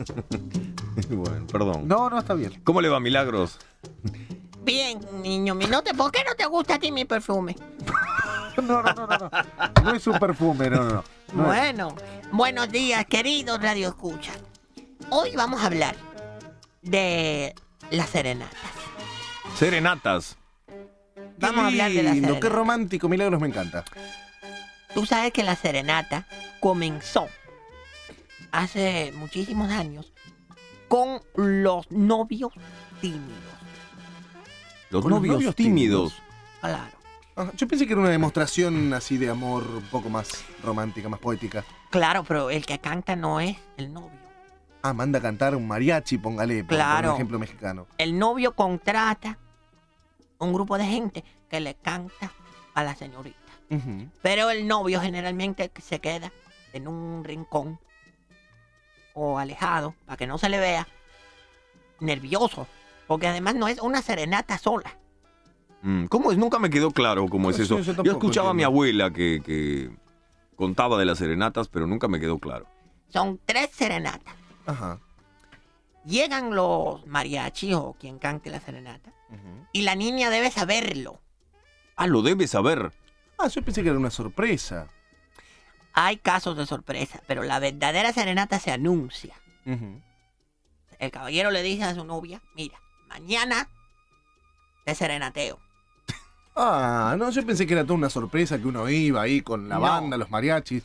bueno, perdón. No, no, está bien. ¿Cómo le va, Milagros? Bien, niño mío, ¿no te- ¿por qué no te gusta a ti mi perfume? No, no, no, no. No, no es un perfume, no, no. no. No es. Bueno, buenos días, queridos Radio Escucha. Hoy vamos a hablar de las serenatas. Serenatas. Vamos a hablar de las Lindo, Qué serenatas. romántico, Milagros, me encanta. Tú sabes que la serenata comenzó hace muchísimos años con los novios tímidos. Los Con los novios, tímidos. Claro. Ajá, Yo pensé que era una demostración así de amor un poco más romántica, más poética. Claro, pero el que canta no es el novio. Ah, manda a cantar un mariachi, póngale, por, por Claro. un ejemplo mexicano. El novio contrata un grupo de gente que le canta a la señorita. Pero el novio generalmente se queda en un rincón o alejado para que no se le vea nervioso. Porque además no es una serenata sola. Mm, ¿Cómo es? Nunca me quedó claro cómo es Sí, eso. yo escuchaba a mi abuela que, que contaba de las serenatas, pero nunca me quedó claro. Son tres serenatas. Ajá. Llegan los mariachis o quien cante la serenata. Y la niña debe saberlo. Ah, lo debes saber. Ah, yo pensé que era una sorpresa. Hay casos de sorpresa, pero la verdadera serenata se anuncia. El caballero le dice a su novia, mira, mañana te serenateo. Ah, no, yo pensé que era toda una sorpresa que uno iba ahí con la No. banda, los mariachis.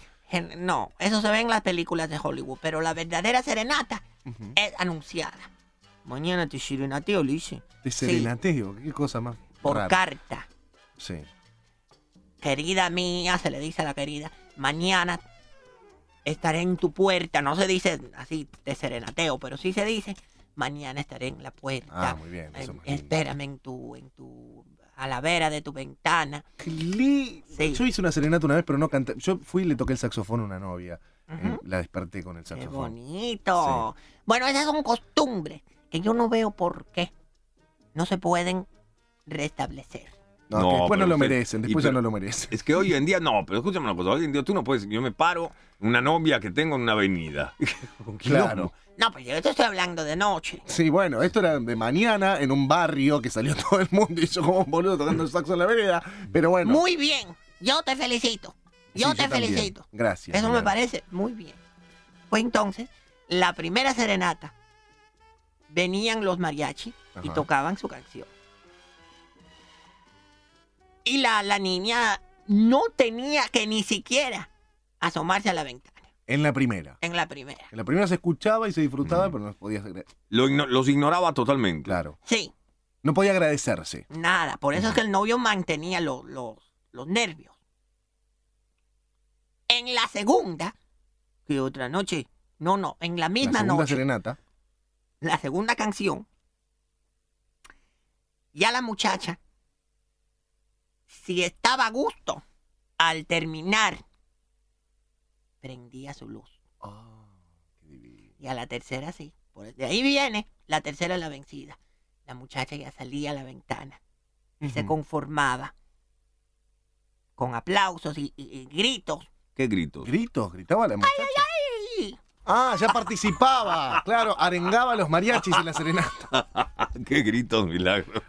No, eso se ve en las películas de Hollywood, pero la verdadera serenata es anunciada. Mañana te serenateo, le dice. De serenateo, qué cosa más Por rara. carta. Sí. Querida mía, se le dice a la querida, mañana estaré en tu puerta. No se dice así de serenateo, pero sí se dice, mañana estaré en la puerta. Ah, muy bien. Eh, Eso lindo. espérame en tu, en tu, a la vera de tu ventana. Qué Sí. Yo hice una serenata una vez, pero no canté. Yo fui y le toqué el saxofón a una novia. Eh, la desperté con el Qué saxofón. bonito. Bueno, esas son costumbres que yo no veo por qué no se pueden restablecer. No, No, que después no pero lo usted- merecen, después ya pero- no lo merecen. Es que hoy en día, no, pero escúchame una cosa. Hoy en día tú no puedes. Yo me paro una novia que tengo en una avenida. Claro. No, pues yo te estoy hablando de noche. Sí, bueno, esto era de mañana en un barrio que salió todo el mundo y yo como un boludo tocando el saxo en la vereda. Pero bueno. Muy bien. Yo te felicito. Yo Sí, te felicito. Gracias. Eso me parece muy bien. Pues entonces, la primera serenata, venían los mariachis y tocaban su canción. Y la, la niña no tenía que ni siquiera asomarse a la ventana En la primera. en la primera. En la primera se escuchaba y se disfrutaba, pero no podía. Lo igno- los ignoraba totalmente. Claro. Sí, No podía agradecerse. nada. Por eso es que el novio mantenía lo- los- los nervios. En la segunda, que otra noche, no, no, en la La misma segunda noche. serenata. la segunda canción, ya la muchacha, si estaba a gusto, al terminar, prendía su luz. Qué divino. Y a la tercera sí. Por- de ahí viene, la tercera es la vencida. La muchacha ya salía a la ventana y se conformaba con aplausos y, y- y gritos. ¿Qué gritos? Gritos, gritaba la muchacha. ¡Ay! Ah, ya participaba. Claro, arengaba a los mariachis en la serenata. ¿Qué gritos, milagro?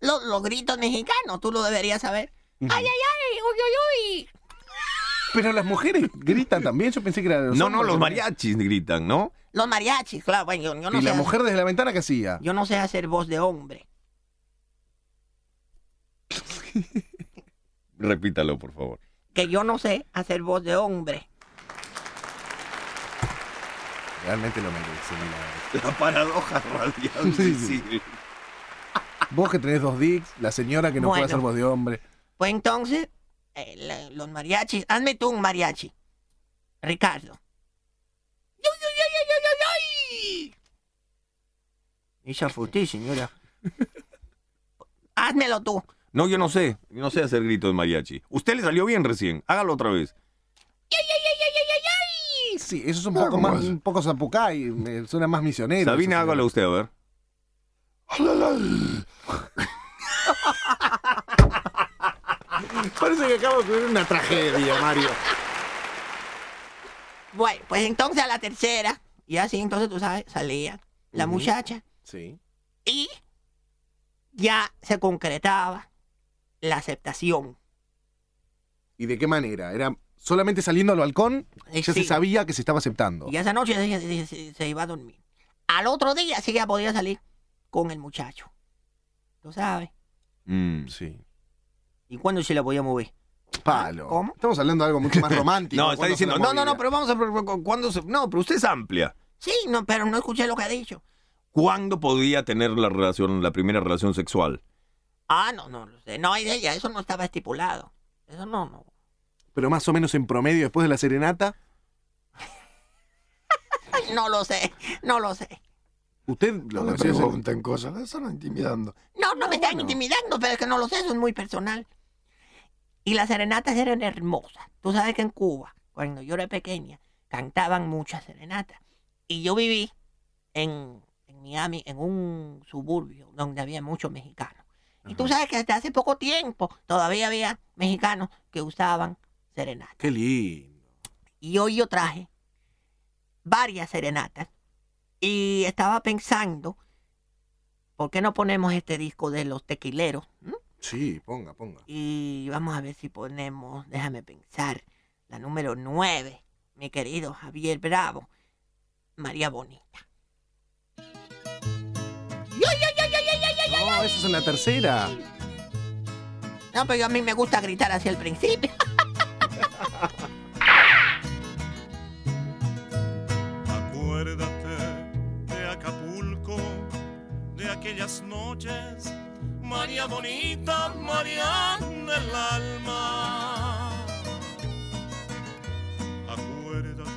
Los, los gritos mexicanos, tú lo deberías saber. ¡Ay, ay, ay! ¡Uy, uy, uy! Pero las mujeres gritan también. Yo pensé que era los No, no, los mariachis gritan, ¿no? Los mariachis, claro. Bueno, yo, yo no y sé la hacer- mujer desde la ventana que hacía. Yo no sé hacer voz de hombre. Repítalo, por favor. Que yo no sé hacer voz de hombre. Realmente lo merece, Milagro. La paradoja radial. Sí, sí. Vos que tenés dos dicks, la señora que no Bueno. puede hacer voz de hombre. Pues entonces, eh, la- los mariachis. Hazme tú un mariachi. Ricardo. ¡Ay, ay, ay, ay, ay, ay, ay! Esa fue usted, señora. Házmelo tú. No, yo no sé. Yo no sé hacer gritos de mariachi. Usted le salió bien recién. Hágalo otra vez. ¡Ay, ay, ay, ay, ay, ay, ay! Sí, eso es un poco más, un poco zapucay, me suena más misionero. Sabina, hágalo usted, a ver. Parece que acabo de ocurrir una tragedia, Mario. Bueno, pues entonces a la tercera, Y así, entonces, tú sabes, salía la muchacha Sí. y ya se concretaba la aceptación. ¿Y de qué manera? ¿Era solamente saliendo al balcón? Eh, Ya se sabía que se estaba aceptando. Y esa noche se, se- se- se iba a dormir. Al otro día sí ya podía salir con el muchacho. ¿Tú sabes? Mm. Sí. ¿Y cuándo se la podía mover? Palo. ¿Cómo? Estamos hablando de algo mucho más romántico. No, está ¿Cuándo se diciendo, no, no, no, pero vamos a ver cuándo se... No, pero usted es amplia. Sí, no, pero no escuché lo que ha dicho. ¿Cuándo podía tener la relación, la primera relación sexual? Ah, no, no lo sé. No, ella, eso no estaba estipulado. Eso no, no. Pero más o menos en promedio después de la serenata. No lo sé, no lo sé. Usted No lo le decía, pregunten cosas, le están intimidando. No, no me están bueno. intimidando, pero es que no lo sé, eso es muy personal. Y las serenatas eran hermosas. Tú sabes que en Cuba, cuando yo era pequeña, cantaban muchas serenatas. Y yo viví en, en Miami, en un suburbio donde había muchos mexicanos. Y tú sabes que hasta hace poco tiempo todavía había mexicanos que usaban serenatas. Qué lindo. Y hoy yo traje varias serenatas. Y estaba pensando, ¿por qué no ponemos este disco de los tequileros? ¿Mm? Sí, ponga, ponga. Y vamos a ver si ponemos, déjame pensar, la número 9, mi querido Javier Bravo, María Bonita. No, eso es en la tercera. No, pero a mí me gusta gritar hacia el principio. aquellas noches, María bonita, María del alma. Acuérdate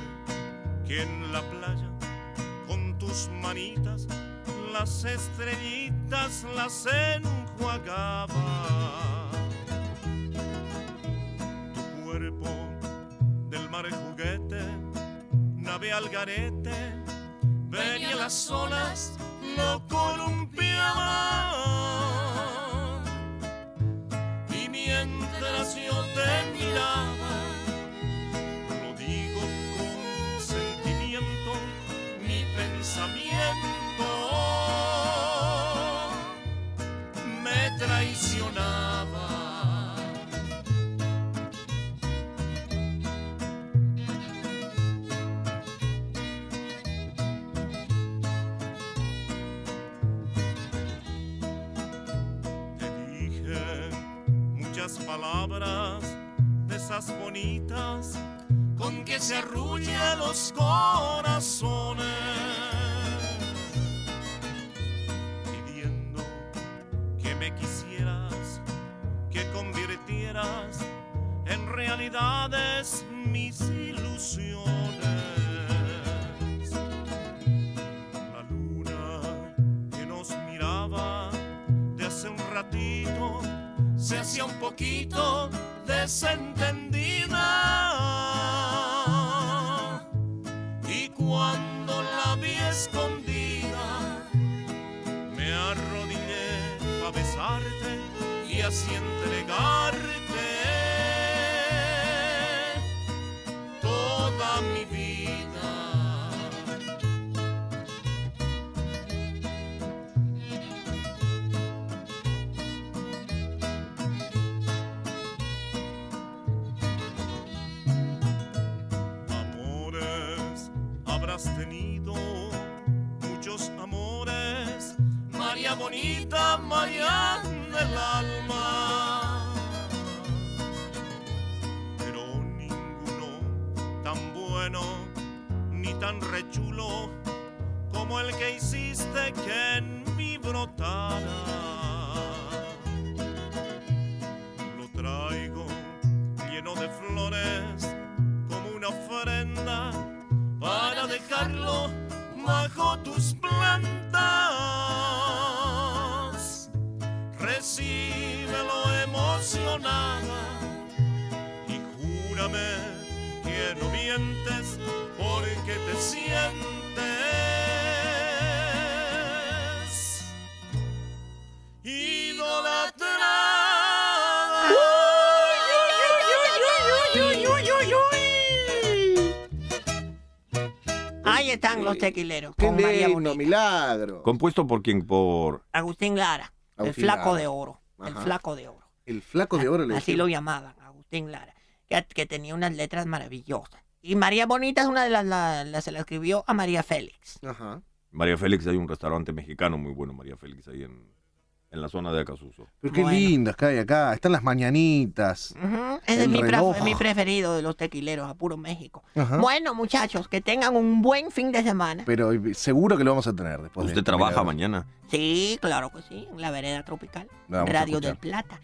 que en la playa, con tus manitas, las estrellitas las enjuagaba. Tu cuerpo del mar juguete nave al garete, venía las olas, lo columpiaba. Y mientras yo te miraba, palabras de esas bonitas con que se arrulla los corazones. Pidiendo que me quisieras, que convirtieras en realidades mis ilusiones. Se hacía un poquito desentendida. Y cuando la vi escondida, me arrodillé a besarte y así entregarte habrás tenido, muchos amores, María bonita, María del alma. Pero ninguno tan bueno ni tan rechulo como el que hiciste que en mí brotara. Bajo tus plantas. Recíbelo emocionada y júrame que no mientes porque te sientes idolatrada. Ahí están los tequileros. Qué Con María lindo, Bonita. milagro. Compuesto por quien, por... Agustín Lara. el Agustín flaco Lara. de oro. El Ajá. flaco de oro. El flaco de oro le Así decían. lo llamaban, Agustín Lara. Que, que tenía unas letras maravillosas. Y María Bonita es una de las, la- la- se la escribió a María Félix. Ajá. María Félix, hay un restaurante mexicano muy bueno, María Félix, ahí en, en la zona de Acasuso. Pero qué Bueno. lindas que hay acá. Están las mañanitas. Ujú, Ese es El mi, pre- reloj. mi preferido de los tequileros, a puro México. Ajá. Bueno, muchachos, que tengan un buen fin de semana. Pero seguro que lo vamos a tener después. de ¿Usted este trabaja mañana? Sí, claro que sí, en la vereda tropical. La Radio del Plata,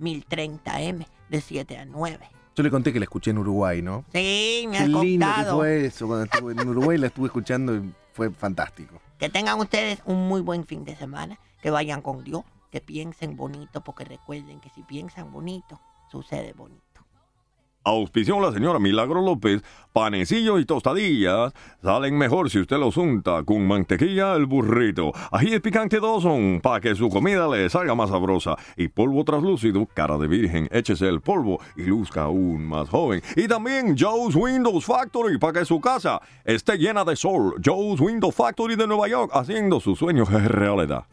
1030M, de 7 a 9. Yo le conté que la escuché en Uruguay, ¿no? Sí, me Qué has lindo que fue eso. Cuando estuve en Uruguay la estuve escuchando y fue fantástico. Que tengan ustedes un muy buen fin de semana, que vayan con Dios, que piensen bonito, porque recuerden que si piensan bonito, sucede bonito. Auspició la señora Milagro López. Panecillos y tostadillas salen mejor si usted los unta con mantequilla el burrito. Ají de picante Dawson para que su comida le salga más sabrosa. Y polvo traslúcido, cara de virgen. Échese el polvo y luzca aún más joven. Y también Joe's Windows Factory para que su casa esté llena de sol. Joe's Windows Factory de Nueva York haciendo sus sueños realidad.